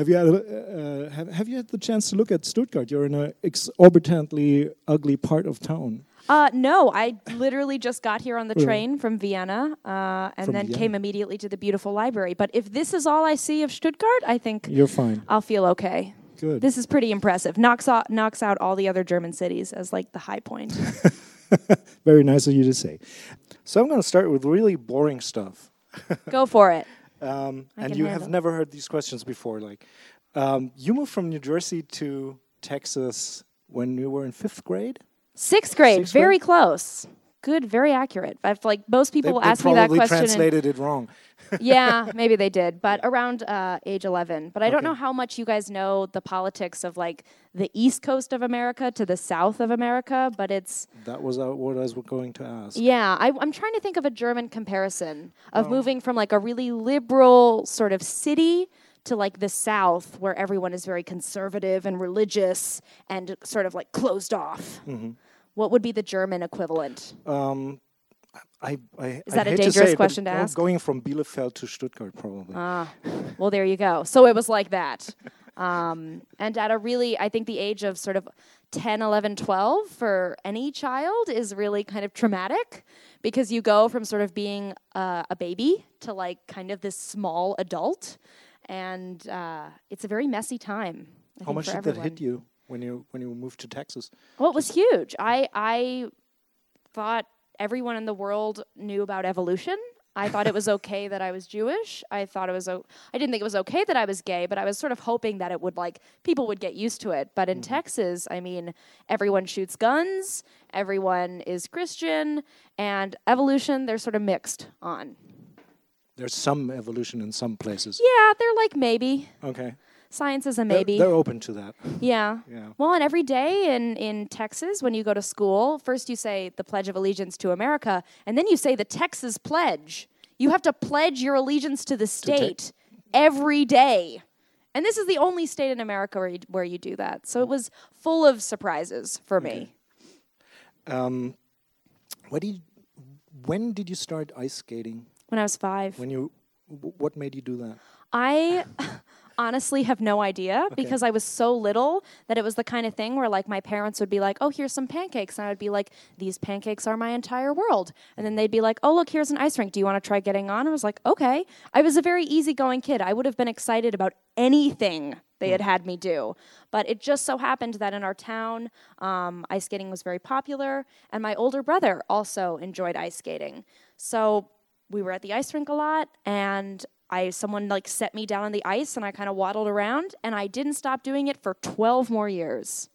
Have you had uh, have, have you had the chance to look at Stuttgart? You're in an exorbitantly ugly part of town. Uh, no, I literally just got here on the train from Vienna uh, and From then Vienna. came immediately to the beautiful library. But if this is all I see of Stuttgart, I think You're fine. I'll feel okay. Good. This is pretty impressive. Knocks out, knocks out all the other German cities as like the high point. Very nice of you to say. So I'm going to start with really boring stuff. Go for it. Um, and you have never heard these questions before. Like, um, you moved from New Jersey to Texas when you were in fifth grade. Sixth grade, Sixth grade? very close. Good, very accurate. I've like most They, people will they ask me that question. and- translated it wrong. yeah, maybe they did, but around uh, age 11. But I don't know how much you guys know the politics of like the east coast of America to the south of America, but it's That was uh, what I was going to ask. yeah. I, I'm trying to think of a German comparison of Oh. moving from like a really liberal sort of city to like the south where everyone is very conservative and religious and sort of like closed off. Mm-hmm. What would be the German equivalent? Um, I, I, Is that a hate to dangerous say it, question to ask? Going from Bielefeld to Stuttgart, probably. Ah, well, there you go. So it was like that. Um, and at a really, I think the age of sort of 10, 11, 12 for any child is really kind of traumatic because you go from sort of being uh, a baby to like kind of this small adult. And uh, it's a very messy time. I How much did everyone. that hit you when you when you moved to Texas? Well, it was huge. I I thought everyone in the world knew about evolution. I thought it was okay that I was Jewish. I thought it was o- I didn't think it was okay that I was gay, but I was sort of hoping that it would like people would get used to it. But in mm-hmm. Texas, I mean, everyone shoots guns, everyone is Christian, and evolution they're sort of mixed on. There's some evolution in some places. Yeah, they're like maybe. Okay. Science is a They're- maybe. They're, open to that. Yeah. Yeah. Well, and every day in, in Texas, when you go to school, first you say the Pledge of Allegiance to America, and then you say the Texas Pledge. You have to pledge your allegiance to the state every day. And this is the only state in America where you, where you do that. So it was full of surprises for me. Um, what did, when did you start ice skating? When I was five, When you, what made you do that? I honestly have no idea because I was so little that it was the kind of thing where like my parents would be like, "Oh, here's some pancakes." And I would be like, "These pancakes are my entire world." And then they'd be like, "Oh, look, here's an ice rink. Do you want to try getting on?" I was like, "Okay." I was a very easygoing kid. I would have been excited about anything they had had me do. But it just so happened that in our town, um, ice skating was very popular, and my older brother also enjoyed ice skating. So we were at the ice rink a lot and I someone like set me down on the ice and I kind of waddled around and I didn't stop doing it for 12 more years.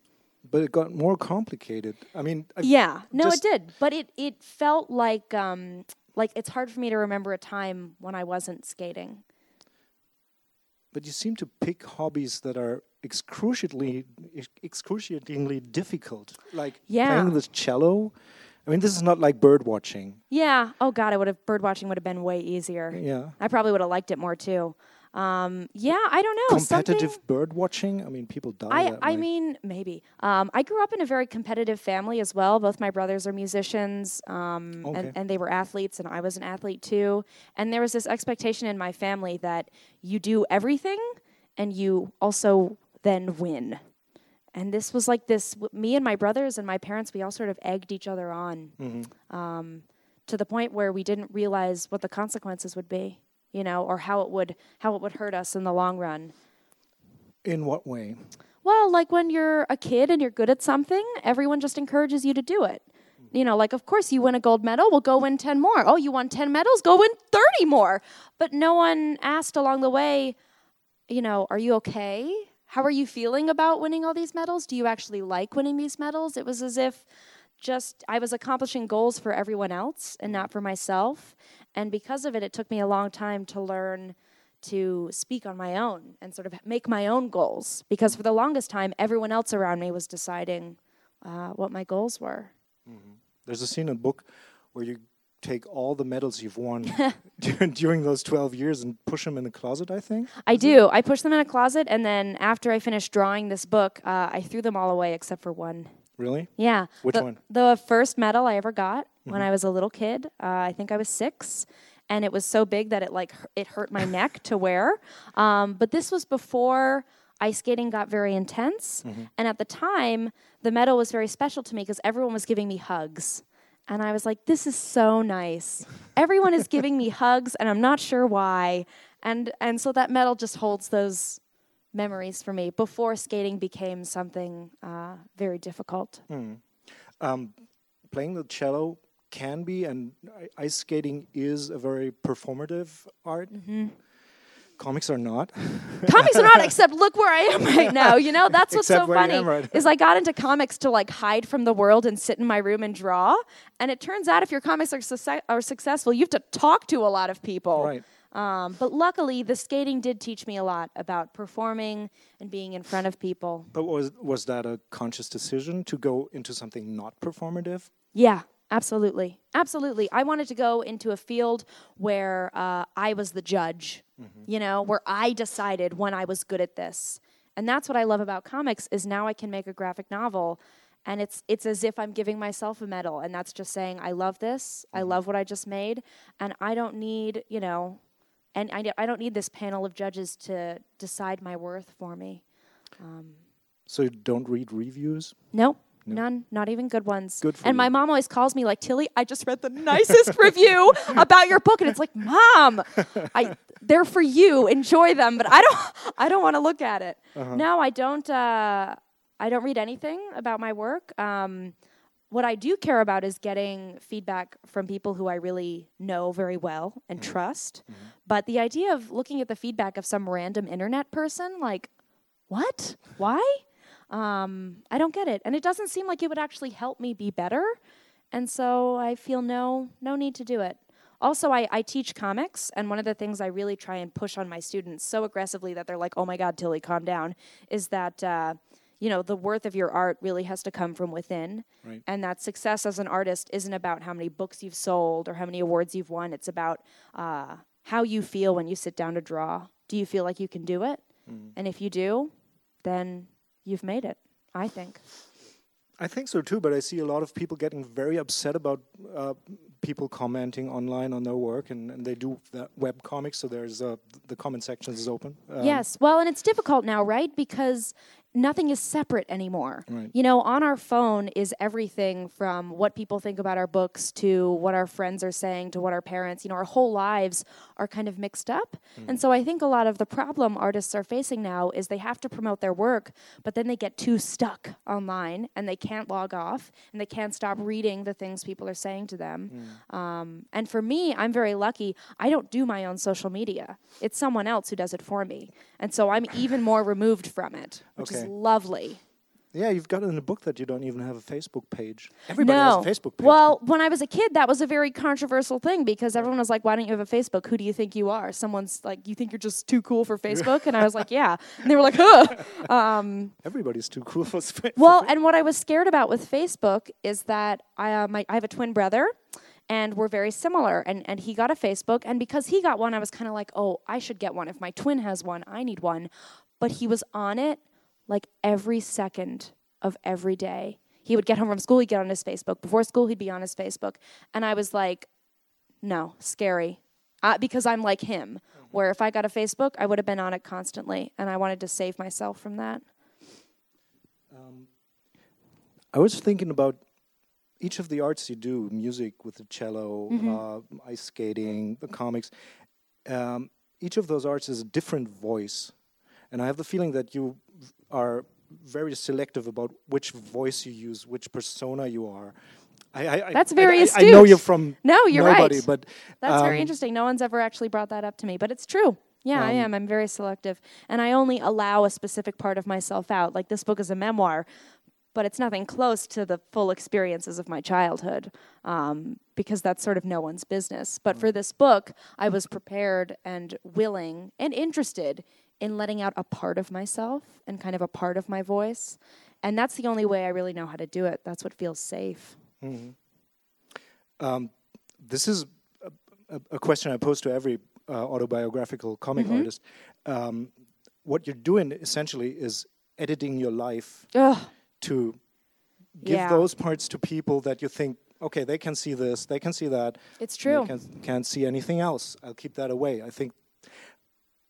But it got more complicated. I mean, I- Yeah, no it did, but it it felt like um like it's hard for me to remember a time when I wasn't skating. but you seem to pick hobbies that are excruciatingly, excruciatingly difficult. Like Yeah. playing the cello. I mean, this is not like bird watching. Yeah. Oh God, I would have bird watching would have been way easier. Yeah. I probably would have liked it more too. Um, yeah, I don't know. something- Competitive bird watching. I mean, people die I, that I way. mean, maybe. Um, I grew up in a very competitive family as well. Both my brothers are musicians, um, Okay. and, and they were athletes, and I was an athlete too. And there was this expectation in my family that you do everything and you also then win. And this was like this me and my brothers and my parents, we all sort of egged each other on Mm-hmm. um, to the point where we didn't realize what the consequences would be, you know, or how it would how it would hurt us in the long run. In what way? Well, like when you're a kid and you're good at something, everyone just encourages you to do it. You know, like, of course, you win a gold medal, well, go win 10 more. Oh, you won 10 medals, go win 30 more. But no one asked along the way, you know, are you okay? How are you feeling about winning all these medals? Do you actually like winning these medals? It was as if just I was accomplishing goals for everyone else and not for myself. And because of it, it took me a long time to learn to speak on my own and sort of make my own goals. Because for the longest time, everyone else around me was deciding uh, what my goals were. There's a scene in the book where you take all the medals you've won during those 12 years and push them in the closet, I think. I do. I push them in a closet, and then after I finished drawing this book, uh, I threw them all away except for one. Really? Yeah. Which the, one? The first medal I ever got when I was a little kid. Uh, I think I was six. and it was so big that it like it hurt my neck to wear. Um, but this was before ice skating got very intense, and at the time, the medal was very special to me because everyone was giving me hugs. And I was like, this is so nice. Everyone is giving me hugs, and I'm not sure why. And, and so that medal just holds those memories for me before skating became something uh, very difficult. Um, playing the cello can be, and ice skating is a very performative art. Mm-hmm. Comics are not. comics are not except look where I am right now. You know, that's what's Except so funny. right- Is I got into comics to like hide from the world and sit in my room and draw. And it turns out if your comics are, are successful, you have to talk to a lot of people. Right. Um, but luckily, the skating did teach me a lot about performing and being in front of people. But was was that a conscious decision to go into something not performative? Yeah, absolutely. Absolutely. I wanted to go into a field where uh, I was the judge, mm-hmm. you know, where I decided when I was good at this. And that's what I love about comics is now I can make a graphic novel and it's it's as if I'm giving myself a medal and that's just saying I love this. I mm-hmm. love what I just made and I don't need, you know, and I, I don't need this panel of judges to decide my worth for me. Um, so don't read reviews? Nope. None, not even good ones. Good for and my mom always calls me like, Tillie, I just read the nicest review about your book. And it's like, Mom, I they're for you. Enjoy them. But I don't I don't want to look at it. Uh-huh. No, I don't uh, I don't read anything about my work. Um, what I do care about is getting feedback from people who I really know very well and Mm-hmm. trust. But the idea of looking at the feedback of some random internet person, like, what? Why? Um, I don't get it, and it doesn't seem like it would actually help me be better. And so I feel no no need to do it. Also, I, I teach comics, and one of the things I really try and push on my students so aggressively that they're like, "Oh my God, Tillie, calm down," is that uh, you know the worth of your art really has to come from within, Right. and that success as an artist isn't about how many books you've sold or how many awards you've won. It's about uh, how you feel when you sit down to draw. Do you feel like you can do it? And if you do, then you've made it. I think. I think so too, but I see a lot of people getting very upset about uh, people commenting online on their work, and, and they do web comics, so there's uh, the comment section is open. Um, yes. Well, and it's difficult now, right? Because nothing is separate anymore. Right. You know, on our phone is everything from what people think about our books to what our friends are saying to what our parents, you know, our whole lives are kind of mixed up. And so I think a lot of the problem artists are facing now is they have to promote their work, but then they get too stuck online and they can't log off and they can't stop reading the things people are saying to them. Um, and for me, I'm very lucky. I don't do my own social media. It's someone else who does it for me. And so I'm even more removed from it, which is Okay. Lovely. Yeah, you've got it in the book that you don't even have a Facebook page. Everybody no. has a Facebook page. Well, when I was a kid, that was a very controversial thing because everyone was like, "Why don't you have a Facebook? Who do you think you are?" Someone's like, "You think you're just too cool for Facebook?" And I was like, "Yeah." And they were like, "Huh." Um, everybody's too cool for Facebook. well, and what I was scared about with Facebook is that I, uh, my, I have a twin brother, and we're very similar. And and he got a Facebook, and because he got one, I was kind of like, oh, I should get one. If my twin has one, I need one. But he was on it like every second of every day. He would get home from school, he'd get on his Facebook. Before school, he'd be on his Facebook, and I was like, no, scary. Uh, because I'm like him, where if I got a Facebook, I would have been on it constantly, and I wanted to save myself from that. I was thinking about each of the arts you do music with the cello, Mm-hmm. uh, ice skating, the comics. Um, each of those arts is a different voice. And I have the feeling that you are very selective about which voice you use, which persona you are. I, I, I- That's very I, I, know you're from No, you're nobody, right. but That's very um, interesting. No one's ever actually brought that up to me, but it's true. Yeah, I Um, am. I'm very selective. And I only allow a specific part of myself out. Like this book is a memoir, but it's nothing close to the full experiences of my childhood um, because that's sort of no one's business. But for this book, I was prepared and willing and interested in letting out a part of myself and kind of a part of my voice. And that's the only way I really know how to do it. That's what feels safe. um, this is a, a, question I pose to every uh, autobiographical comic Mm-hmm. artist. Um, what you're doing essentially is editing your life Ugh. to give Yeah. those parts to people that you think, okay, they can see this, they can see that. It's true. They can, can't see anything else. I'll keep that away. I think.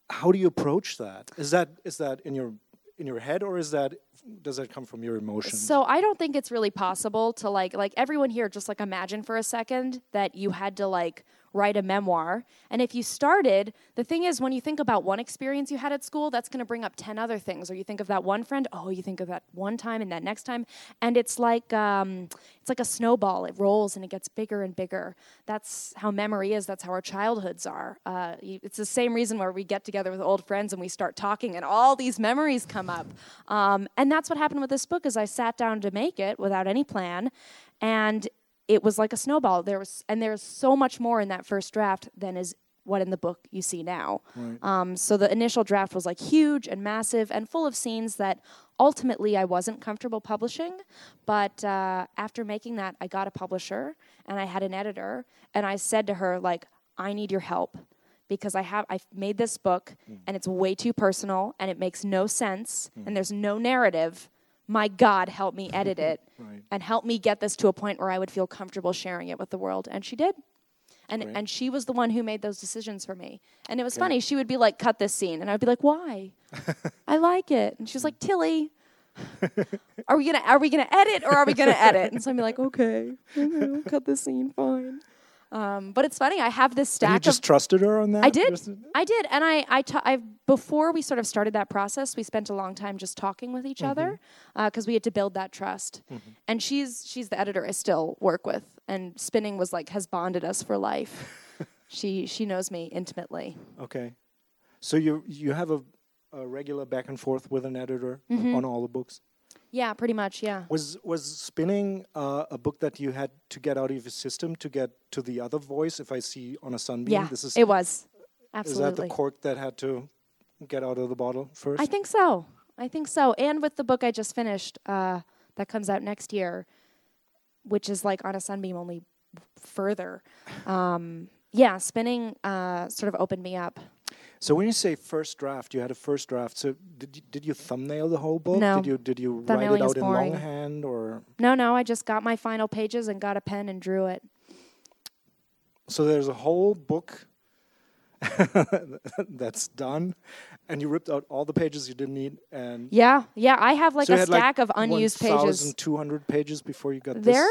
How do you approach that? Is that is that in your in your head, or is that does that come from your emotions? So I don't think it's really possible to like like everyone here just like imagine for a second that you had to like write a memoir. And if you started, the thing is when you think about one experience you had at school, that's going to bring up 10 other things. Or you think of that one friend, oh, you think of that one time and that next time, and it's like um, it's like a snowball. It rolls and it gets bigger and bigger. That's how memory is. That's how our childhoods are. Uh, it's the same reason where we get together with old friends and we start talking, and all these memories come up. Um, and that's what happened with this book. Is I sat down to make it without any plan, and it was like a snowball. There was, and there's so much more in that first draft than is what in the book you see now. Um, so the initial draft was like huge and massive and full of scenes that ultimately I wasn't comfortable publishing. But uh, after making that, I got a publisher and I had an editor, and I said to her like, I need your help because I have I've made this book and it's way too personal and it makes no sense and there's no narrative. My God, help me edit it Right. and help me get this to a point where I would feel comfortable sharing it with the world. And she did. And Great. and she was the one who made those decisions for me. And it was funny. She would be like, "Cut this scene," and I'd be like, "Why? I like it." And she's like, "Tillie." are we gonna are we gonna edit or are we gonna edit? And so I'd be like, okay, okay, we'll cut this scene, fine. Um, but it's funny. I have this And stack you of just trusted her on that. I did. I did, and I, I, ta- I, before we sort of started that process, we spent a long time just talking with each other because we had to build that trust. And she's, she's the editor I still work with, and spinning was like has bonded us for life. she, she knows me intimately. Okay. So you you have a, a regular back and forth with an editor Mm-hmm. on all the books. Yeah, pretty much. Yeah. Was was spinning uh, a book that you had to get out of your system to get to the other voice? If I see on a sunbeam, Yeah. this is it was Absolutely. is that the cork that had to get out of the bottle first? I think so. I think so. And with the book I just finished, uh, that comes out next year, which is like on a sunbeam only further. Um, yeah, spinning uh, sort of opened me up. So when you say first draft, you had a first draft. So did you, did you thumbnail the whole book? No. Did you did you write it out in boring. longhand or? No, no, I just got my final pages and got a pen and drew it. So there's a whole book that's done, and you ripped out all the pages you didn't need, and Yeah, yeah, I have like so a had, like, stack of unused pages. 1,200 pages before you got There, this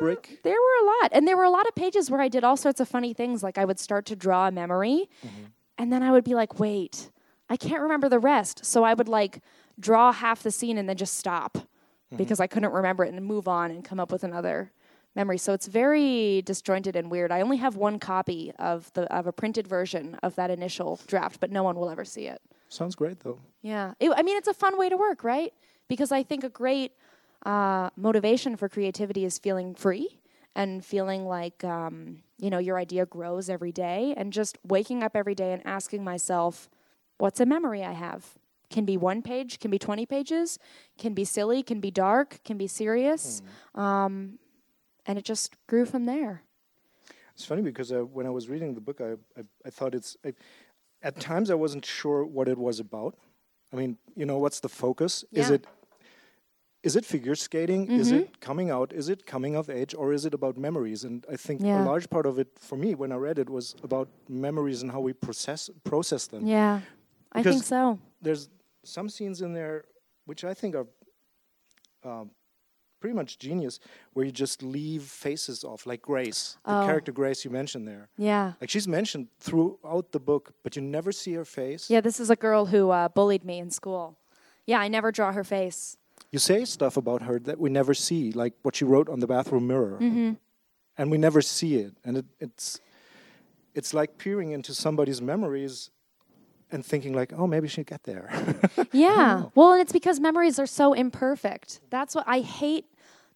brick. there were a lot, and there were a lot of pages where I did all sorts of funny things. Like I would start to draw a memory, Mm-hmm. And then I would be like, "Wait, I can't remember the rest." So I would like draw half the scene and then just stop Mm-hmm. because I couldn't remember it and move on and come up with another memory. So it's very disjointed and weird. I only have one copy of the of a printed version of that initial draft, but no one will ever see it. Sounds great though. Yeah. It, I mean, it's a fun way to work, right? Because I think a great uh, motivation for creativity is feeling free and feeling like, um, you know, your idea grows every day and just waking up every day and asking myself, what's a memory I have? Can be one page, can be 20 pages, can be silly, can be dark, can be serious. Um, and it just grew from there. It's funny because uh, when I was reading the book, I I, I thought it's. I, at times, I wasn't sure what it was about. I mean, you know, what's the focus? Is it is it figure skating? Is Mm-hmm. it coming out? Is it coming of age? Or is it about memories? And I think Yeah. a large part of it for me when I read it was about memories and how we process process them. Yeah, I think so. There's some scenes in there which I think are um, pretty much genius, where you just leave faces off, like Grace, the Oh. character Grace you mentioned there. Yeah. Like she's mentioned throughout the book, but you never see her face. Yeah, this is a girl who uh, bullied me in school. Yeah, I never draw her face. You say stuff about her that we never see, like what she wrote on the bathroom mirror, Mm-hmm. and we never see it. And it, it's it's like peering into somebody's memories and thinking like, oh, maybe she'll get there. Yeah. Well, and it's because memories are so imperfect. That's what I hate.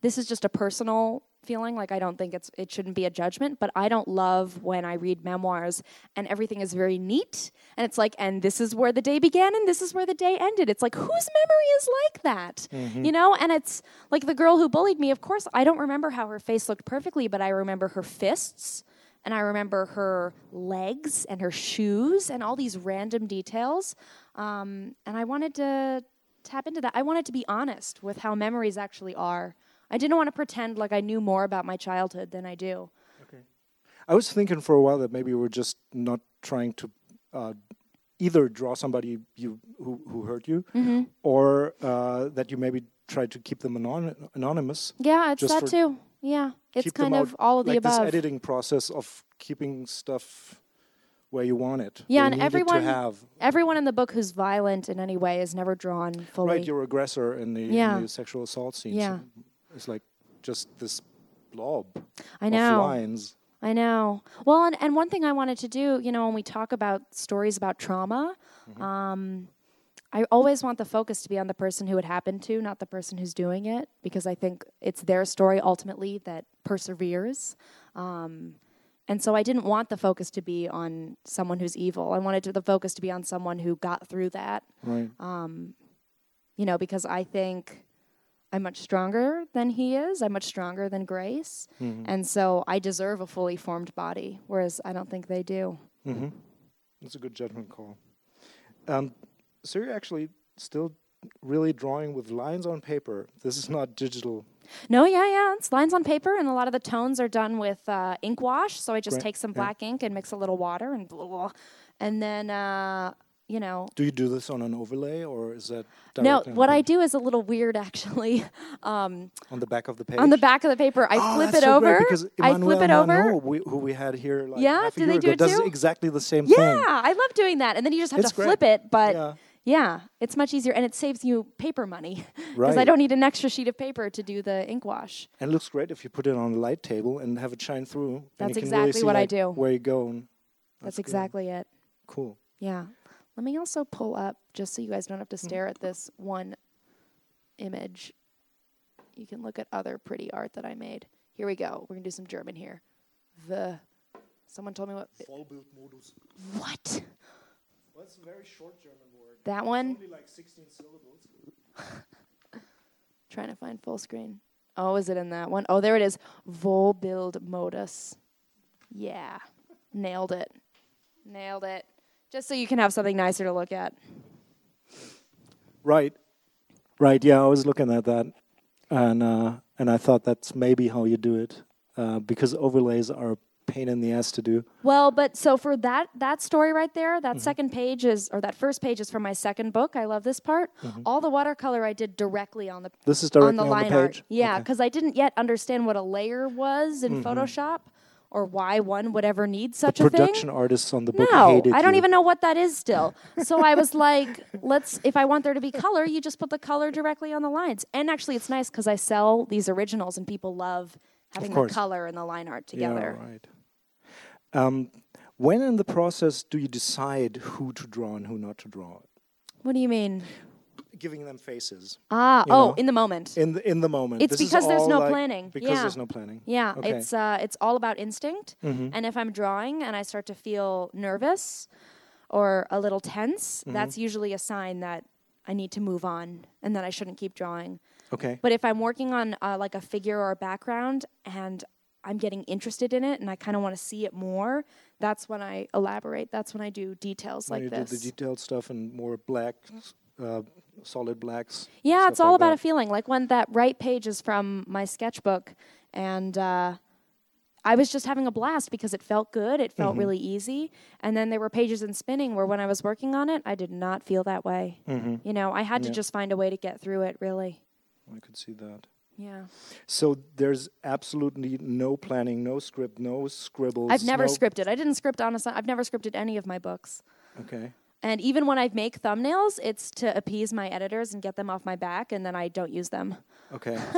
This is just a personal feeling. Like I don't think it's it shouldn't be a judgment, but I don't love when I read memoirs and everything is very neat and it's like and this is where the day began and this is where the day ended. It's like whose memory is like that? You know? And it's like the girl who bullied me, of course, I don't remember how her face looked perfectly, but I remember her fists and I remember her legs and her shoes and all these random details. Um, and I wanted to tap into that. I wanted to be honest with how memories actually are. I didn't want to pretend like I knew more about my childhood than I do. Okay. I was thinking for a while that maybe we're just not trying to uh, either draw somebody you who, who hurt you, Mm-hmm. or uh, that you maybe try to keep them anon- anonymous. Yeah, it's that too. Yeah, it's kind of all of the like this editing process of keeping stuff where you want it. Yeah, and you need it everyone-. Everyone in the book who's violent in any way is never drawn fully. Right, your aggressor in the, Yeah. in the sexual assault scenes. Yeah. It's like just this blob I of know. lines. I know. Well, and, and one thing I wanted to do, you know, when we talk about stories about trauma, Mm-hmm. um, I always want the focus to be on the person who it happened to, not the person who's doing it, because I think it's their story ultimately that perseveres. Um, and so I didn't want the focus to be on someone who's evil. I wanted to, the focus to be on someone who got through that, Right. you know, because I think I'm much stronger than he is. I'm much stronger than Grace. And so I deserve a fully formed body, whereas I don't think they do. Mm-hmm. That's a good judgment call. Um, so you're actually still really drawing with lines on paper. This is not digital. No, yeah, yeah. It's lines on paper, and a lot of the tones are done with uh, ink wash. So I just Great, take some yeah. black ink and mix a little water, and blah, blah, and then uh, you know. Do you do this on an overlay or is that No, what I do is a little weird, actually. Um, on the back of the page? on the back of the paper, I Oh, flip that's it so great over. because I flip it over. We, who we had here like Yeah, half a do they do ago, it does too? exactly the same Yeah, thing. I love doing that, and then you just have It's to great. flip it. But Yeah. yeah, it's much easier, and it saves you paper money because I don't need an extra sheet of paper to do the ink wash. And it looks great if you put it on a light table and have it shine through. That's really exactly see, what I do. Where you go. That's, good. exactly it. Cool. Yeah. Let me also pull up, just so you guys don't have to Mm-hmm. stare at this one image. You can look at other pretty art that I made. Here we go. We're going to do some German here. The. Someone told me what. Vollbildmodus. What? Well, it's a very short German word. That one? Only like 16 syllables. Trying to find full screen. Oh, is it in that one? Oh, there it is. Volbild modus. Yeah. Nailed it. Nailed it. Just so you can have something nicer to look at. Right. Right. Yeah, I was looking at that, and uh, and I thought that's maybe how you do it, uh, because overlays are a pain in the ass to do. Well, but so for that that story right there, Mm-hmm. that second page is or that first page is from my second book. I love this part. All the watercolor I did directly on the This is on directly the on the, line page. art. Yeah, Okay. Mm-hmm. because I didn't yet understand what a layer was in Photoshop or why one would ever need such a thing. Production artists on the book No, hated I don't you. even know what that is still. so I was like, let's, if I want there to be color, you just put the color directly on the lines. And actually, it's nice because I sell these originals and people love having the color and the line art together. Yeah, right. Um, when in the process do you decide who to draw and who not to draw? What do you mean? Giving them faces Ah, oh, know, in the moment. in the in the moment. It's This is because there's no like- planning. Because Yeah. there's no planning. Yeah, Okay. Mm-hmm. it's uh, it's all about instinct. And if I'm drawing and I start to feel nervous or a little tense, Mm-hmm. that's usually a sign that I need to move on and that I shouldn't keep drawing. Okay. But if I'm working on uh, like a figure or a background and I'm getting interested in it and I kind of want to see it more, that's when I elaborate. That's when I do details when like you this. do the detailed stuff and more black, uh, solid blacks. Yeah, it's all like about that. a feeling. Like when that right page is from my sketchbook, and uh, I was just having a blast because it felt good. It Mm-hmm. felt really easy. And then there were pages in spinning where when I was working on it, I did not feel that way. Mm-hmm. You know, I had to just find a way to get through it. Really. I could see that. Yeah. So there's absolutely no planning, no script, no scribbles. I've never no- scripted. I didn't script on a. I've never scripted any of my books. Okay. And even when I make thumbnails, it's to appease my editors and get them off my back, and then I don't use them. Okay.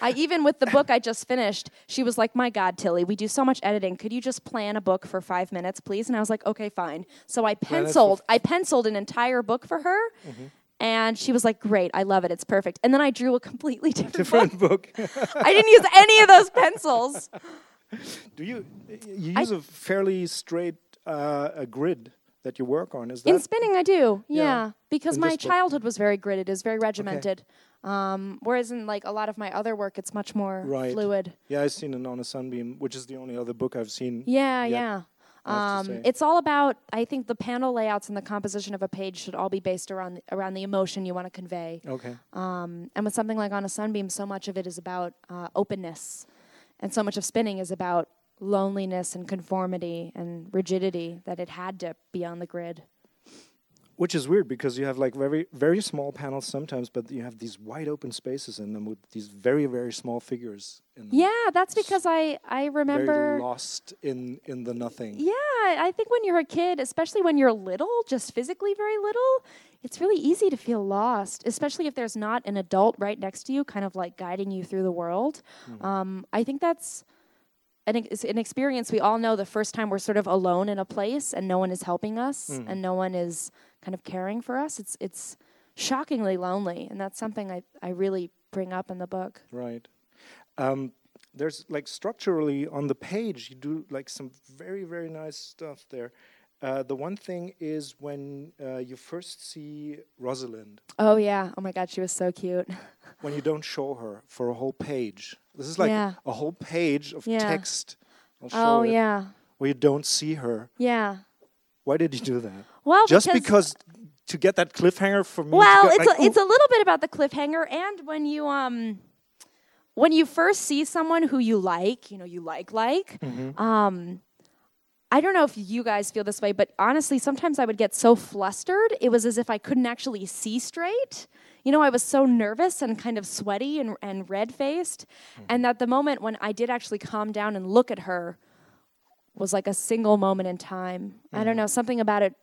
I even with the book I just finished, she was like, "My God, Tillie, we do so much editing. Could you just plan a book for five minutes, please?" And I was like, "Okay, fine." So I penciled. I penciled an entire book for her, Mm-hmm. and she was like, "Great, I love it. It's perfect." And then I drew a completely different, Different book. book. I didn't use any of those pencils. Do you you use a fairly straight uh, a grid that you work on? Is that In spinning, I do. Yeah, Yeah, because in my childhood was very gridded. Is very regimented. Um, whereas in like a lot of my other work, it's much more Right. fluid. Yeah, I've seen it on a sunbeam, which is the only other book I've seen. Yeah, Yep. yeah. Um, it's all about. I think the panel layouts and the composition of a page should all be based around around the emotion you want to convey. okay. Um, and with something like on a sunbeam, so much of it is about uh, openness, and so much of spinning is about loneliness and conformity and rigidity that it had to be on the grid. Which is weird because you have like very very small panels sometimes, but you have these wide open spaces in them with these very very small figures. Yeah, that's because I I remember. lost in in the nothing. Yeah, I think when you're a kid, especially when you're little, just physically very little, it's really easy to feel lost, especially if there's not an adult right next to you, kind of like guiding you through the world. Um, I think that's an, ex- an experience we all know the first time we're sort of alone in a place and no one is helping us and no one is kind of caring for us. It's, it's shockingly lonely, and that's something I, I really bring up in the book. Right. Um, there's like structurally on the page, you do like some very, very nice stuff there. Uh, the one thing is when uh, you first see Rosalind, Oh, yeah. Oh, my God, she was so cute. when you don't show her for a whole page. This is like Yeah. a whole page of Yeah. text. Oh, it, yeah. Where you don't see her. Yeah. Why did you do that? Well, Just because to get that cliffhanger for me. Well, it's like, a, it's a little bit about the cliffhanger, and when you um, when you first see someone who you like, you know, you like like. Mm-hmm. Um, I don't know if you guys feel this way, but honestly, sometimes I would get so flustered. It was as if I couldn't actually see straight. You know, I was so nervous and kind of sweaty and, and red faced. Mm-hmm. And that the moment when I did actually calm down and look at her was like a single moment in time. I Mm-hmm. don't know, something about it,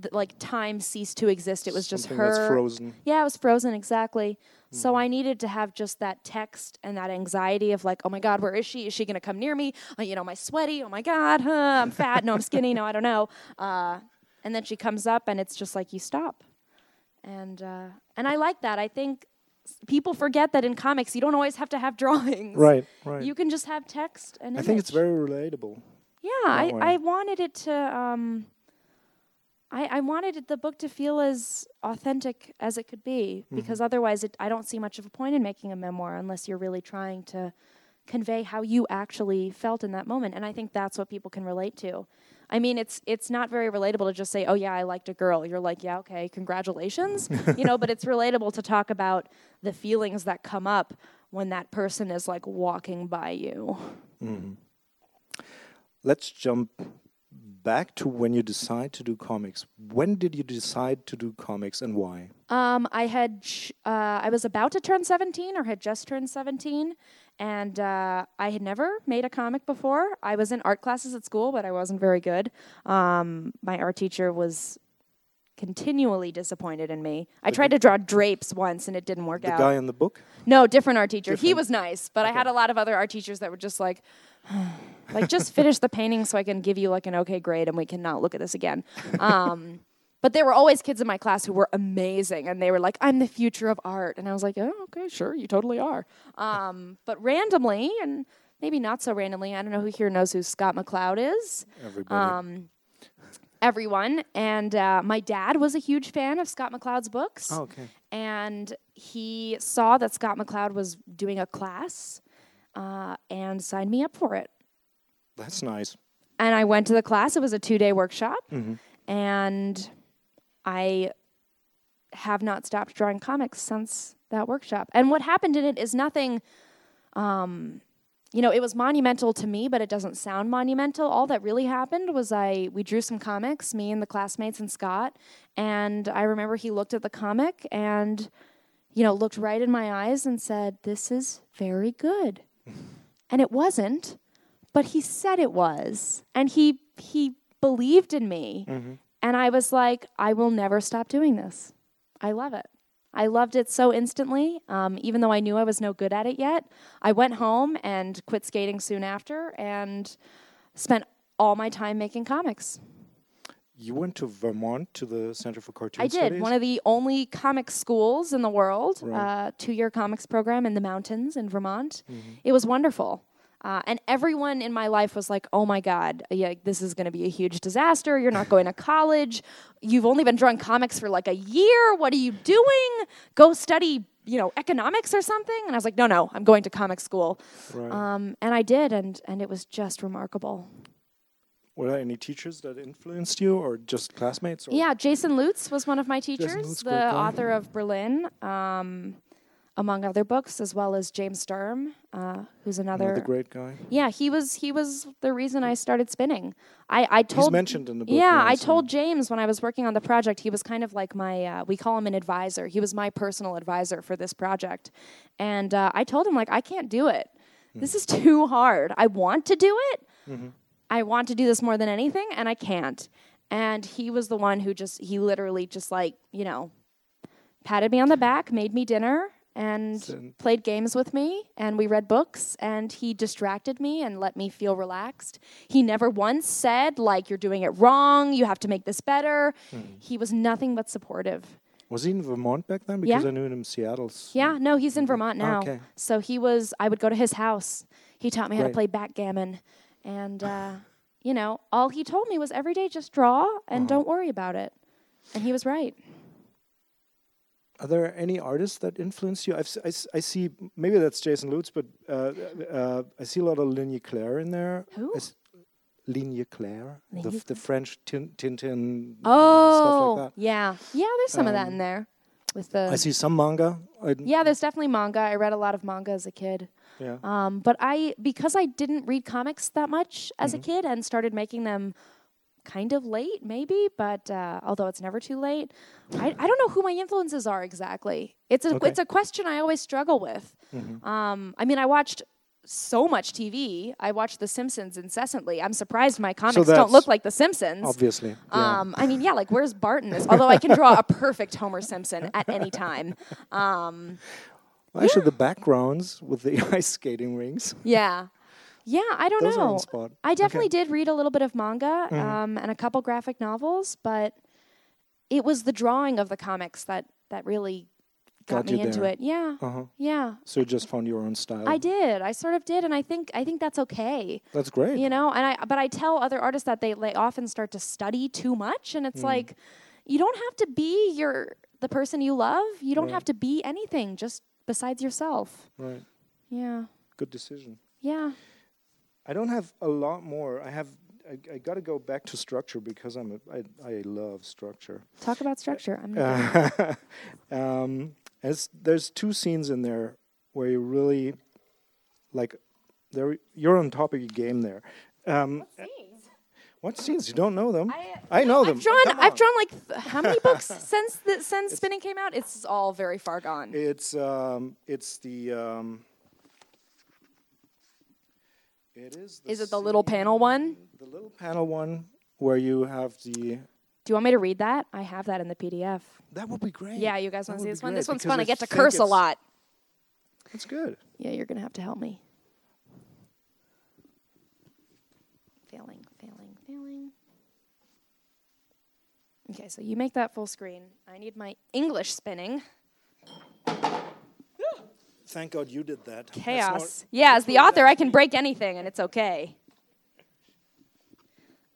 th- like time ceased to exist. It was just Something her. that's frozen. Yeah, it was frozen exactly. So. I needed to have just that text and that anxiety of like, oh my God, where is she? Is she going to come near me? Uh, you know, am I sweaty? Oh my God, huh, I'm fat. No, I'm skinny. No, I don't know. Uh, and then she comes up, and it's just like you stop. And uh, and I like that. I think people forget that in comics you don't always have to have drawings. Right, right. You can just have text and I think it's very relatable. Yeah, I, way. I wanted it to um I, I wanted the book to feel as authentic as it could be Mm-hmm. because otherwise it, I don't see much of a point in making a memoir unless you're really trying to convey how you actually felt in that moment and I think that's what people can relate to. I mean it's it's not very relatable to just say oh yeah I liked a girl. You're like yeah okay congratulations. you know but it's relatable to talk about the feelings that come up when that person is like walking by you. Let's jump back to when you decide to do comics. When did you decide to do comics and why? Um, I had uh, I was about to turn 17 or had just turned 17, and uh, I had never made a comic before. I was in art classes at school, but I wasn't very good. Um, my art teacher was continually disappointed in me. I tried to draw drapes once, and it didn't work The out. guy in the book? No, different art teacher. He was nice, but I had a lot of other art teachers that were just like, like just finish the painting so I can give you like an okay grade and we can not look at this again. Um, but there were always kids in my class who were amazing, and they were like, "I'm the future of art," and I was like, "Oh, okay, sure, you totally are." Um, but randomly, and maybe not so randomly, I don't know who here knows who Scott McCloud is Everybody. um, everyone. And uh, my dad was a huge fan of Scott McCloud's books. oh, okay. And he saw that Scott McCloud was doing a class uh, and signed me up for it. That's nice. And I went to the class. It was a two day workshop. Mm-hmm. And I have not stopped drawing comics since that workshop. And what happened in it is nothing. Um, you know, it was monumental to me, but it doesn't sound monumental. All that really happened was I we drew some comics, me and the classmates and Scott, and I remember he looked at the comic and you know, looked right in my eyes and said, "This is very good." And it wasn't, but he said it was. And he he believed in me. And I was like, "I will never stop doing this. I love it." I loved it so instantly, um, even though I knew I was no good at it yet. I went home and quit skating soon after and spent all my time making comics. You went to Vermont to the Center for Cartoon I did. Studies? One of the only comic schools in the world, Right. uh, two year comics program in the mountains in Vermont. Mm-hmm. It was wonderful. Uh, and everyone in my life was like, oh my God, yeah, this is going to be a huge disaster. You're not going to college. You've only been drawing comics for like a year. What are you doing? Go study, you know, economics or something. And I was like, no, no, I'm going to comic school. Right. Um, and I did, and, and it was just remarkable. Were there any teachers that influenced you, or just classmates? Or Yeah, Jason Lutes was one of my teachers, Lutes, the author of Berlin, um, among other books, as well as James Sturm, uh, who's another. another great guy. yeah, he was he was the reason I started spinning. I I told He's mentioned in the book. Yeah, I told James when I was working on the project, he was kind of like my, uh, we call him an advisor. He was my personal advisor for this project. And uh, I told him, like, I can't do it. This is too hard. I want to do it. I want to do this more than anything, and I can't. And he was the one who just, he literally just like, you know, patted me on the back, made me dinner, and Sin. played games with me. And we read books, and he distracted me and let me feel relaxed. He never once said, like, you're doing it wrong, you have to make this better. Hmm. He was nothing but supportive. Was he in Vermont back then? Because Yeah. I knew him in Seattle's. Yeah, no, he's in Vermont now. Ah, okay. So he was, I would go to his house. He taught me how to play backgammon. And, uh, you know, all he told me was every day just draw and Uh-huh. don't worry about it. And he was right. Are there any artists that influence you? I've, I, s- I see, maybe that's Jason Lutes, but uh, uh, I see a lot of Ligne Claire in there. Who? I s- Ligne Claire, the, the French Tintin, Oh, stuff like that. yeah. Yeah, there's some of that Um, in there. With the I see some manga. I, Yeah, there's definitely manga. I read a lot of manga as a kid. yeah. Um, but I because I didn't read comics that much as Mm-hmm. a kid and started making them kind of late, maybe, but uh, although it's never too late, I, I don't know who my influences are exactly. It's a Okay. Mm-hmm. it's a question I always struggle with. Um, I mean, I watched so much TV. I watch The Simpsons incessantly. I'm surprised my comics don't look like The Simpsons. Obviously. yeah. Um, I mean, yeah, like where's Bart in this? Although I can draw a perfect Homer Simpson at any time. Um, Well, actually, the backgrounds with the ice skating rings, yeah, yeah, I don't those know. I definitely Okay. Did read a little bit of manga um, and a couple graphic novels, but it was the drawing of the comics that that really got, Got me into there. it. Yeah, Uh-huh. yeah, So you just found your own style. I did. I sort of did, and I think I think that's okay. That's great. You know, and I but I tell other artists that they they often start to study too much, and Mm. it's like you don't have to be your the person you love. You don't Right. have to be anything just besides yourself. Right. Yeah, Good decision. yeah. I don't have a lot more. I have. I, I got to go back to structure because I'm. A, I I love structure. Talk about structure. I'm Uh, um, as there's two scenes in there where you really like. There, you're on top of your game there. Um, what scenes? You don't know them? I, know them. I've drawn. I've drawn like th- how many books since the, since spinning came out? It's all very far gone. It's um, it's the um, it is. The Is it the little panel one? The little panel one where you have the. Do you want me to read that? I have that in the PDF. That would be great. Yeah, you guys want to see this one? This one's fun. I get to curse a lot. That's good. Yeah, you're gonna have to help me. Failing, failing, failing. Okay, so you make that full screen. I need my English spinning. Thank God you did that. Chaos. Yeah, as the author, I can break anything and it's okay.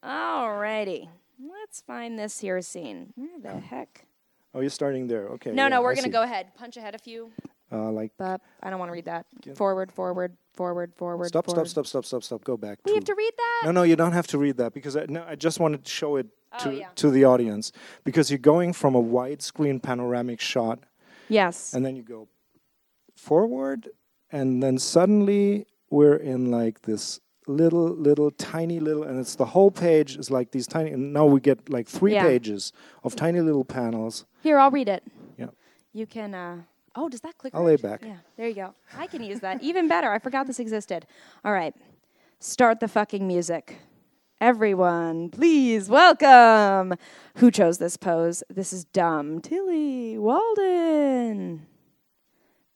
Alrighty. Let's find this here scene. Where the heck? Oh, you're starting there. Okay. No, yeah, no, we're I gonna see. go ahead. Punch ahead a few. Uh, like But I don't want to read that. Forward, forward, forward, forward. stop, stop, forward. stop, stop, stop, stop. Go back. We have to read that. No, no, you don't have to read that because I, no, I just wanted to show it Oh, to yeah. to the audience because you're going from a widescreen panoramic shot Yes. and then you go forward and then suddenly we're in like this little little tiny little and it's the whole page is like these tiny and now we get like three Yeah. pages of tiny little panels Here, I'll read it. yeah You can. Uh, oh, does that click? I'll lay back. Yeah, there you go. I can use that even better. I forgot this existed. All right, start the fucking music. Everyone, please welcome. Who chose this pose? This is dumb. Tillie Walden.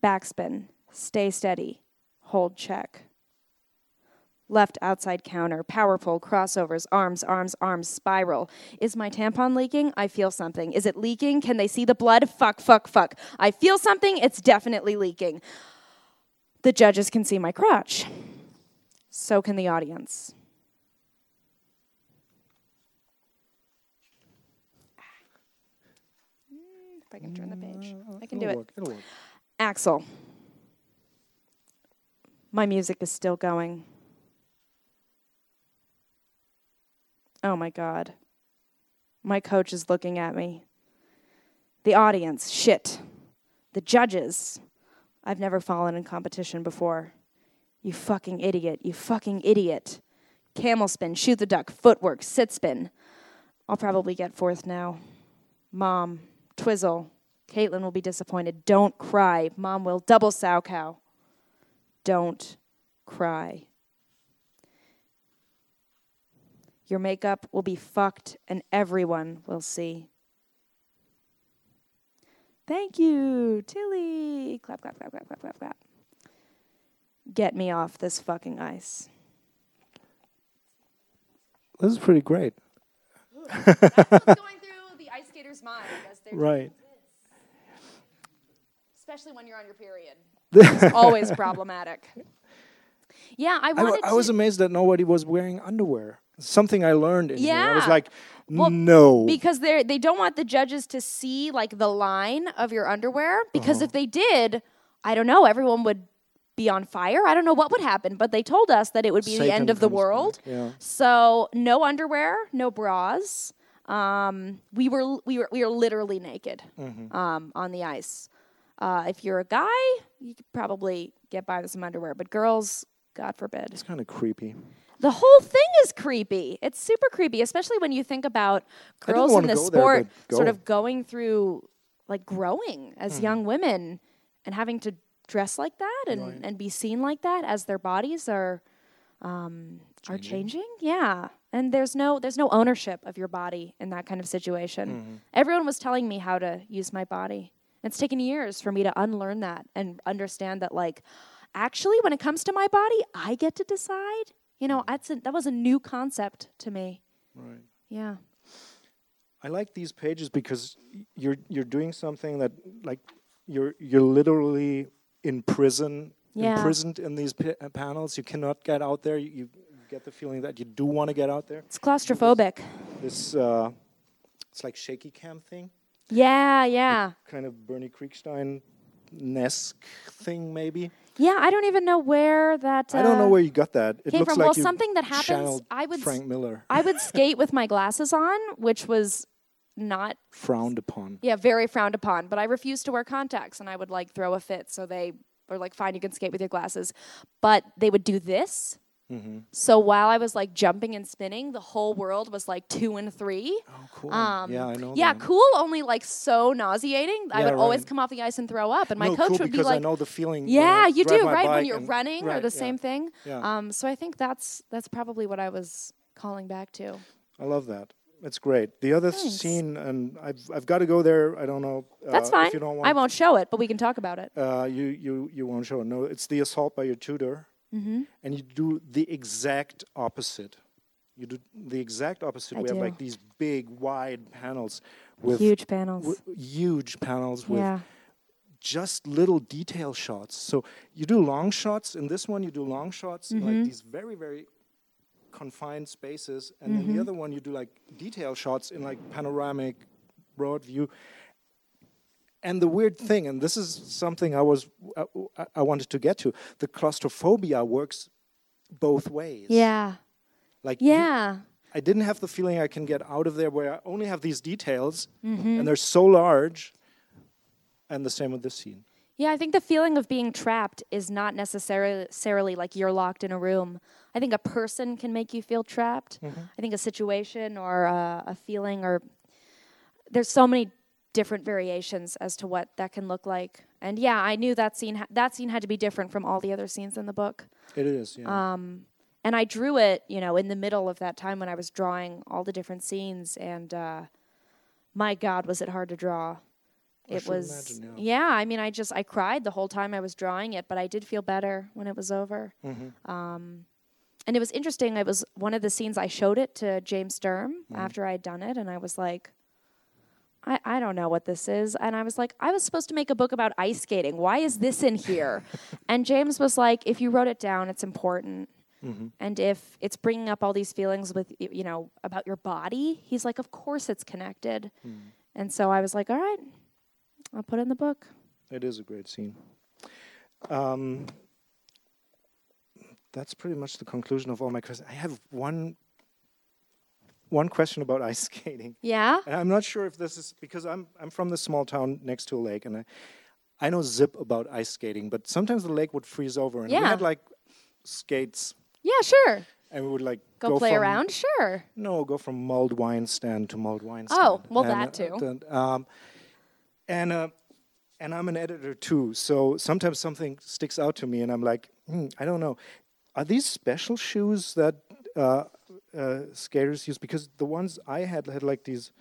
Backspin. Stay steady. Hold check. Left outside counter, power pull, crossovers, arms, arms, arms, spiral. Is my tampon leaking? I feel something. Is it leaking? Can they see the blood? Fuck, fuck, fuck. I feel something. It's definitely leaking. The judges can see my crotch. So can the audience. Mm, If I can turn the page, I can do it. work, it'll work. Axel. My music is still going. Oh my God. My coach is looking at me. The audience, shit. The judges. I've never fallen in competition before. You fucking idiot. You fucking idiot. Camel spin, shoot the duck, footwork, sit spin. I'll probably get fourth now. Mom, Twizzle. Caitlin will be disappointed. Don't cry. Mom will double Salchow. Don't cry. Your makeup will be fucked and everyone will see. Thank you, Tillie. Clap, clap, clap, clap, clap, clap, clap. Get me off this fucking ice. This is pretty great. That's what's going through the ice skater's mind as they're Right. especially when you're on your period. It's always problematic. Yeah, I I, w- wanted I was to amazed that nobody was wearing underwear. Something I learned in here. I was like, Well, no. because they they don't want the judges to see like the line of your underwear because Uh-huh. if they did, I don't know, everyone would be on fire. I don't know what would happen, but they told us that it would be the end of the world. Yeah. So no underwear, no bras. Um, we were we were we were literally naked Mm-hmm. um, on the ice. Uh, if you're a guy, you could probably get by with some underwear, but girls, God forbid. It's kind of creepy. The whole thing is creepy. It's super creepy, especially when you think about girls in the go there, sport sort of going through like growing as young women and having to dress like that and, Right. and be seen like that as their bodies are um, are changing. Yeah. And there's no there's no ownership of your body in that kind of situation. Everyone was telling me how to use my body. It's taken years for me to unlearn that and understand that like actually when it comes to my body, I get to decide. You know, that's a, that was a new concept to me. Right. Yeah. I like these pages because you're you're doing something that like you're you're literally in prison, Yeah. imprisoned in these uh, panels. You cannot get out there. You, you get the feeling that you do want to get out there. It's claustrophobic. This uh, it's like shaky cam thing, Yeah, yeah. kind of Bernie Krigstein esque thing, maybe. Yeah, I don't even know where that uh, I don't know where you got that. It came looks from. like well, something that happens I would Frank Miller I would skate with my glasses on, which was not frowned upon. yeah, very frowned upon, but I refused to wear contacts and I would like throw a fit so they were like fine you can skate with your glasses. But they would do this. Mm-hmm. So while I was like jumping and spinning, the whole world was like 2 and 3. Oh, cool. Um, yeah, I know. Yeah, that. cool. Only like so nauseating. I Yeah, would always come off the ice and throw up, and my no, coach cool would be because like, I know the feeling. "Yeah, you do, right? When you're and- running, or the yeah. same thing." Yeah. Um, so I think that's that's probably what I was calling back to. I love that. It's great. The other Thanks. scene, and I've I've got to go there. I don't know. Uh, That's fine. If you don't want I won't show it, but we can talk about it. Uh, you you you won't show. it. No, it's the assault by your tutor, Mm-hmm. and you do the exact opposite. You do the exact opposite. I we have like these big, wide panels with Huge panels. w- huge panels with yeah. just little detail shots. So you do long shots. In this one, you do long shots Mm-hmm. like these very, very confined spaces, and then Mm-hmm. the other one you do like detail shots in like panoramic, broad view. And the weird thing, and this is something I was I, I- I wanted to get to, the claustrophobia works both ways. Yeah. Like you- Yeah. I didn't have the feeling I can get out of there where I only have these details Mm-hmm. and they're so large. And the same with this scene. Yeah, I think the feeling of being trapped is not necessarily like you're locked in a room. I think a person can make you feel trapped. I think a situation or uh, a feeling or there's so many different variations as to what that can look like. And yeah, I knew that scene ha- that scene had to be different from all the other scenes in the book. It is, yeah. Um, and I drew it, you know, in the middle of that time when I was drawing all the different scenes, and uh, my God, was it hard to draw. I It was, imagine, yeah. I mean, I just I cried the whole time I was drawing it, but I did feel better when it was over. Mm-hmm. Um, and it was interesting. It was one of the scenes I showed it to James Sturm Mm-hmm. after I had done it, and I was like, I, I don't know what this is. And I was like, I was supposed to make a book about ice skating. Why is this in here? and James was like, if you wrote it down, it's important. Mm-hmm. And if it's bringing up all these feelings with, you know, about your body, he's like, of course it's connected. Mm. And so I was like, all right, I'll put it in the book. It is a great scene. Um, that's pretty much the conclusion of all my questions. I have one one question about ice skating. Yeah. And I'm not sure if this is because I'm I'm from the small town next to a lake, and I, I know zip about ice skating, but sometimes the lake would freeze over, and we Yeah. had like skates, Yeah, sure. and we would like Go, play from, around, sure. No, go from mulled wine stand to mulled wine stand. Oh, well, And, that uh, too. then, um, and uh, and I'm an editor too, so sometimes something sticks out to me, and I'm like, hmm, I don't know, are these special shoes that uh, uh, skaters use? Because the ones I had had like these.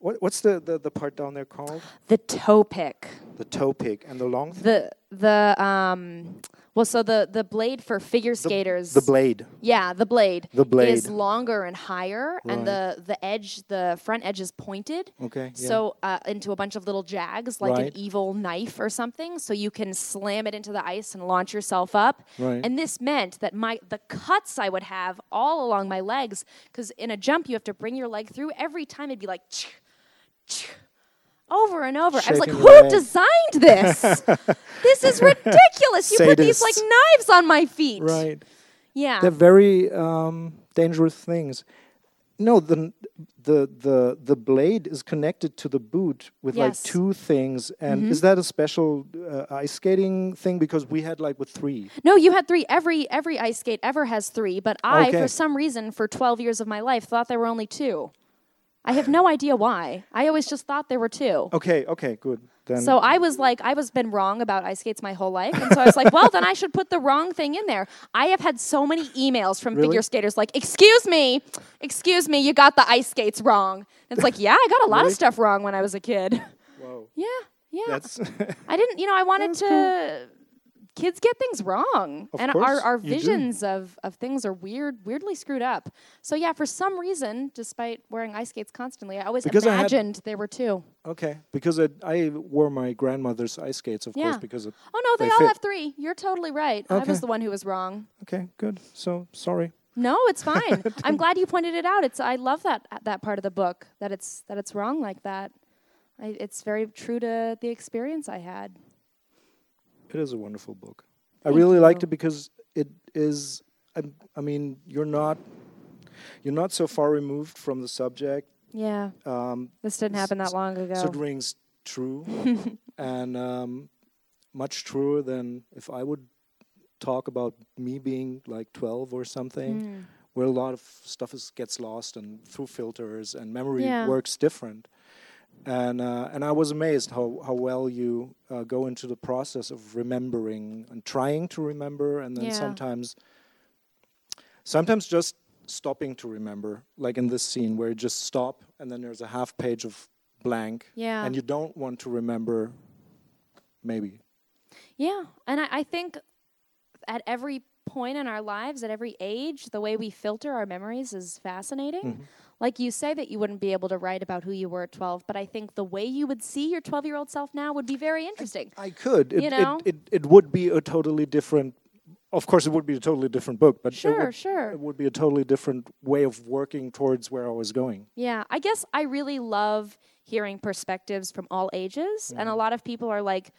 What, what's the, the, the part down there called? The toe pick. The toe pick and the long The the um well so the the blade for figure skaters The blade. Yeah, the blade. The blade. is longer and higher, and the the edge, the front edge is pointed. Okay. yeah. So uh, into a bunch of little jags, like Right. an evil knife or something, so you can slam it into the ice and launch yourself up. Right. And this meant that my the cuts I would have all along my legs, because in a jump you have to bring your leg through. Every time it'd be like. "Ch, ch," Over and over. I was like, who designed this? this is ridiculous. You put these like knives on my feet. right. Yeah. They're very um, dangerous things. No, the the the the blade is connected to the boot with like two things, and is that a special uh, ice skating thing? Because we had like with three. No, you had three. Every every ice skate ever has three, but I, Okay. for some reason, for twelve years of my life, thought there were only two. I have no idea why. I always just thought there were two. Okay, okay, good. Then So I was like, I was been wrong about ice skates my whole life, and so I was like, well, then I should put the wrong thing in there. I have had so many emails from Really? figure skaters like, excuse me, excuse me, you got the ice skates wrong. And it's like, yeah, I got a lot Really? of stuff wrong when I was a kid. Whoa, Yeah, yeah. that's I didn't, you know, I wanted to. Kids get things wrong, Of and course, our, our do. visions of, of things are weird, weirdly screwed up. So yeah, for some reason, despite wearing ice skates constantly, I always Because I had- imagined there were two. okay. Because I, I wore my grandmother's ice skates, of Yeah. course, because it, Oh no, they, They all fit. have three. You're totally right. I was the one who was wrong. okay, good. So sorry. No, it's fine. I'm glad you pointed it out. It's I love that uh, that part of the book that it's that it's wrong like that. I, it's very true to the experience I had. It is a wonderful book. I Thank really liked it because it is. I, I mean, you're not you're not so far removed from the subject. Yeah, Um, this didn't happen that long ago. so it rings true, and um, much truer than if I would talk about me being like 12 or something, Mm. where a lot of stuff is gets lost and through filters and memory Yeah. works different. And uh, and I was amazed how how well you uh, go into the process of remembering and trying to remember, and then Yeah. sometimes sometimes just stopping to remember, like in this scene where you just stop and then there's a half page of blank, Yeah. and you don't want to remember, maybe. Yeah, and I, I think at every point in our lives, at every age, the way we filter our memories is fascinating. Mm-hmm. Like you say that you wouldn't be able to write about who you were at 12, but I think the way you would see your 12 year old self now would be very interesting. I could. It, You know? it, it, it would be a totally different. Of course, it would be a totally different book, but Sure, it would, sure. it would be a totally different way of working towards where I was going. Yeah, I guess I really love hearing perspectives from all ages. And a lot of people are like,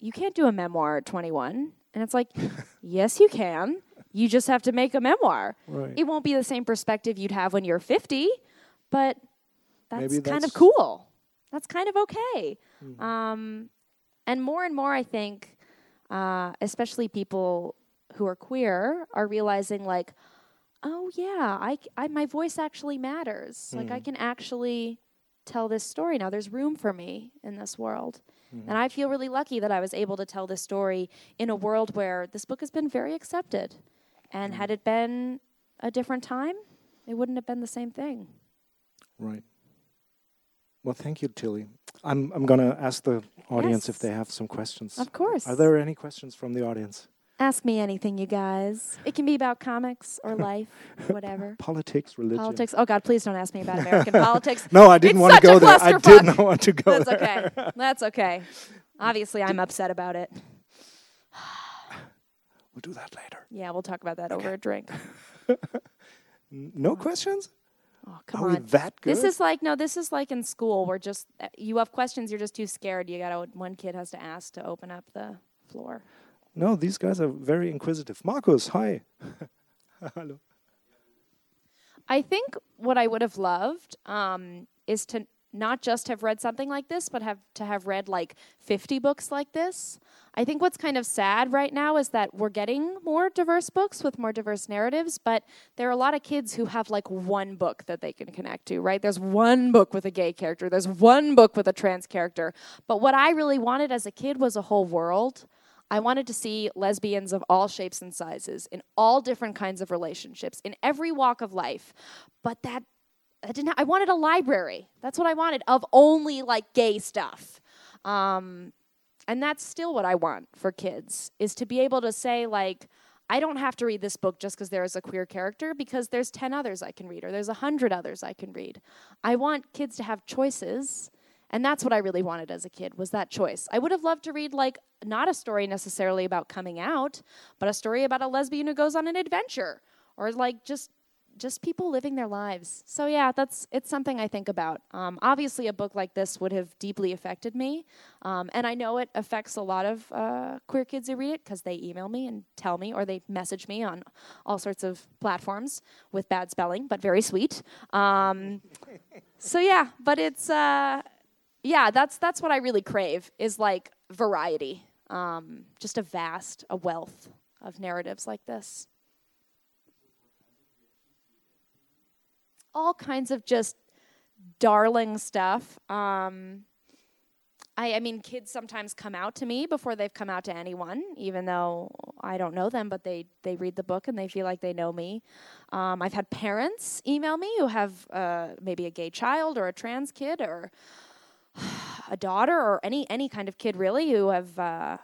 you can't do a memoir at 21. And it's like, yes, you can. You just have to make a memoir. Right. It won't be the same perspective you'd have when you're 50, but that's Maybe kind of cool. That's kind of okay. Um, and more and more, I think, uh, especially people who are queer, are realizing like, oh yeah, I, I- my voice actually matters. Like I can actually tell this story now. There's room for me in this world. And I feel really lucky that I was able to tell this story in a world where this book has been very accepted. And mm. had it been a different time, it wouldn't have been the same thing. Right. Well, thank you, Tillie. I'm I'm gonna ask the audience if they have some questions. Of course. Are there any questions from the audience? Ask me anything, you guys. It can be about comics or life, whatever. Politics, religion. Politics. Oh God, please don't ask me about American politics. No, I didn't want to go there. I did not want to go That's there. okay. That's okay. Obviously, I'm upset about it. We'll do that later. Yeah, we'll talk about that over a drink. No questions? Oh, come Are we on. that good? This is like no. This is like in school where just uh, you have questions. You're just too scared. You gotta. One kid has to ask to open up the floor. no, these guys are very inquisitive. Marcus, hi. Hello. I think what I would have loved um, is to not just have read something like this, but have to have read like 50 books like this. I think what's kind of sad right now is that we're getting more diverse books with more diverse narratives, but there are a lot of kids who have like one book that they can connect to, right? There's one book with a gay character, there's one book with a trans character. But what I really wanted as a kid was a whole world. I wanted to see lesbians of all shapes and sizes, in all different kinds of relationships, in every walk of life. But that I didn't. I wanted a library. That's what I wanted of only like gay stuff. Um, and that's still what I want for kids is to be able to say like I don't have to read this book just because there is a queer character because there's 10 others I can read or there's 100 others I can read. I want kids to have choices and that's what I really wanted as a kid was that choice. I would have loved to read like not a story necessarily about coming out, but a story about a lesbian who goes on an adventure or like just just people living their lives. So yeah, that's it's something I think about. Um, obviously, a book like this would have deeply affected me, um, and I know it affects a lot of uh, queer kids who read it because they email me and tell me, or they message me on all sorts of platforms with bad spelling, but very sweet. Um, so yeah, but it's uh, yeah, that's that's what I really crave is like variety, um, just a vast, a wealth of narratives like this. All kinds of just darling stuff. Um, I, I mean, kids sometimes come out to me before they've come out to anyone, even though I don't know them, but they, they read the book and they feel like they know me. Um, I've had parents email me who have uh, maybe a gay child or a trans kid or a daughter or any, any kind of kid really who have uh,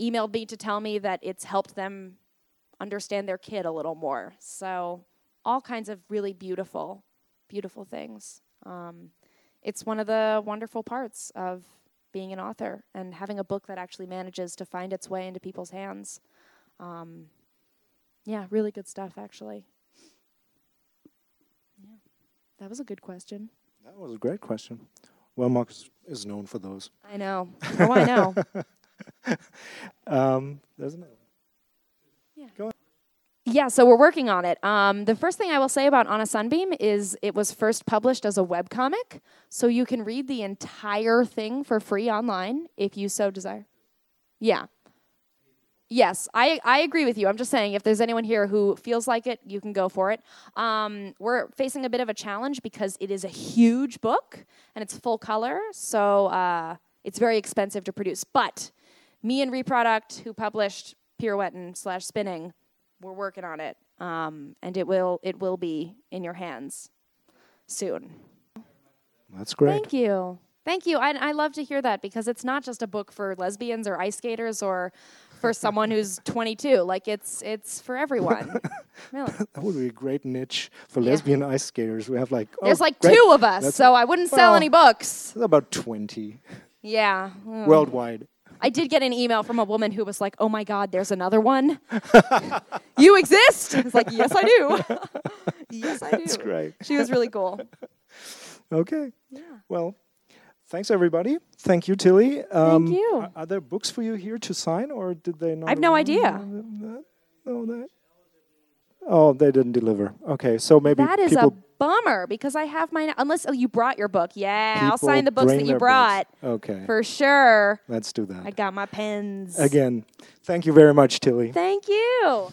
emailed me to tell me that it's helped them understand their kid a little more. So all kinds of really beautiful, beautiful things. Um, it's one of the wonderful parts of being an author and having a book that actually manages to find its way into people's hands. Um, yeah, really good stuff, actually. Yeah, that was a good question. That was a great question. Well, Marcus is known for those. I know. Oh, I know. um, there's another. one. Yeah. Go on. Yeah, so we're working on it. Um, the first thing I will say about On a Sunbeam is it was first published as a webcomic, so you can read the entire thing for free online if you so desire. Yeah. Yes, I, I agree with you. I'm just saying, if there's anyone here who feels like it, you can go for it. Um, we're facing a bit of a challenge because it is a huge book and it's full color, so uh, it's very expensive to produce. But me and Reprodukt, who published Pirouetting slash Spinning, we're working on it, um, and it will it will be in your hands soon. That's great. Thank you. Thank you. I, I love to hear that because it's not just a book for lesbians or ice skaters or for someone who's 22. Like it's it's for everyone. really. That would be a great niche for yeah. lesbian ice skaters. We have like oh, there's like great. two of us, That's so I wouldn't well, sell any books. About 20. Yeah. Worldwide. I did get an email from a woman who was like, "Oh my God, there's another one. you exist." It's like, "Yes, I do. yes, I do." That's great. She was really cool. okay. Yeah. Well, thanks everybody. Thank you, Tillie. Um, Thank you. Are, are, there books for you here to sign, or did they not? I have no idea. No, that. Oh, they didn't deliver. Okay, so maybe that is a bummer because I have mine. Unless oh, you brought your book, yeah, People I'll sign the books that you brought. Books. Okay, for sure. Let's do that. I got my pens again. Thank you very much, Tillie. Thank you.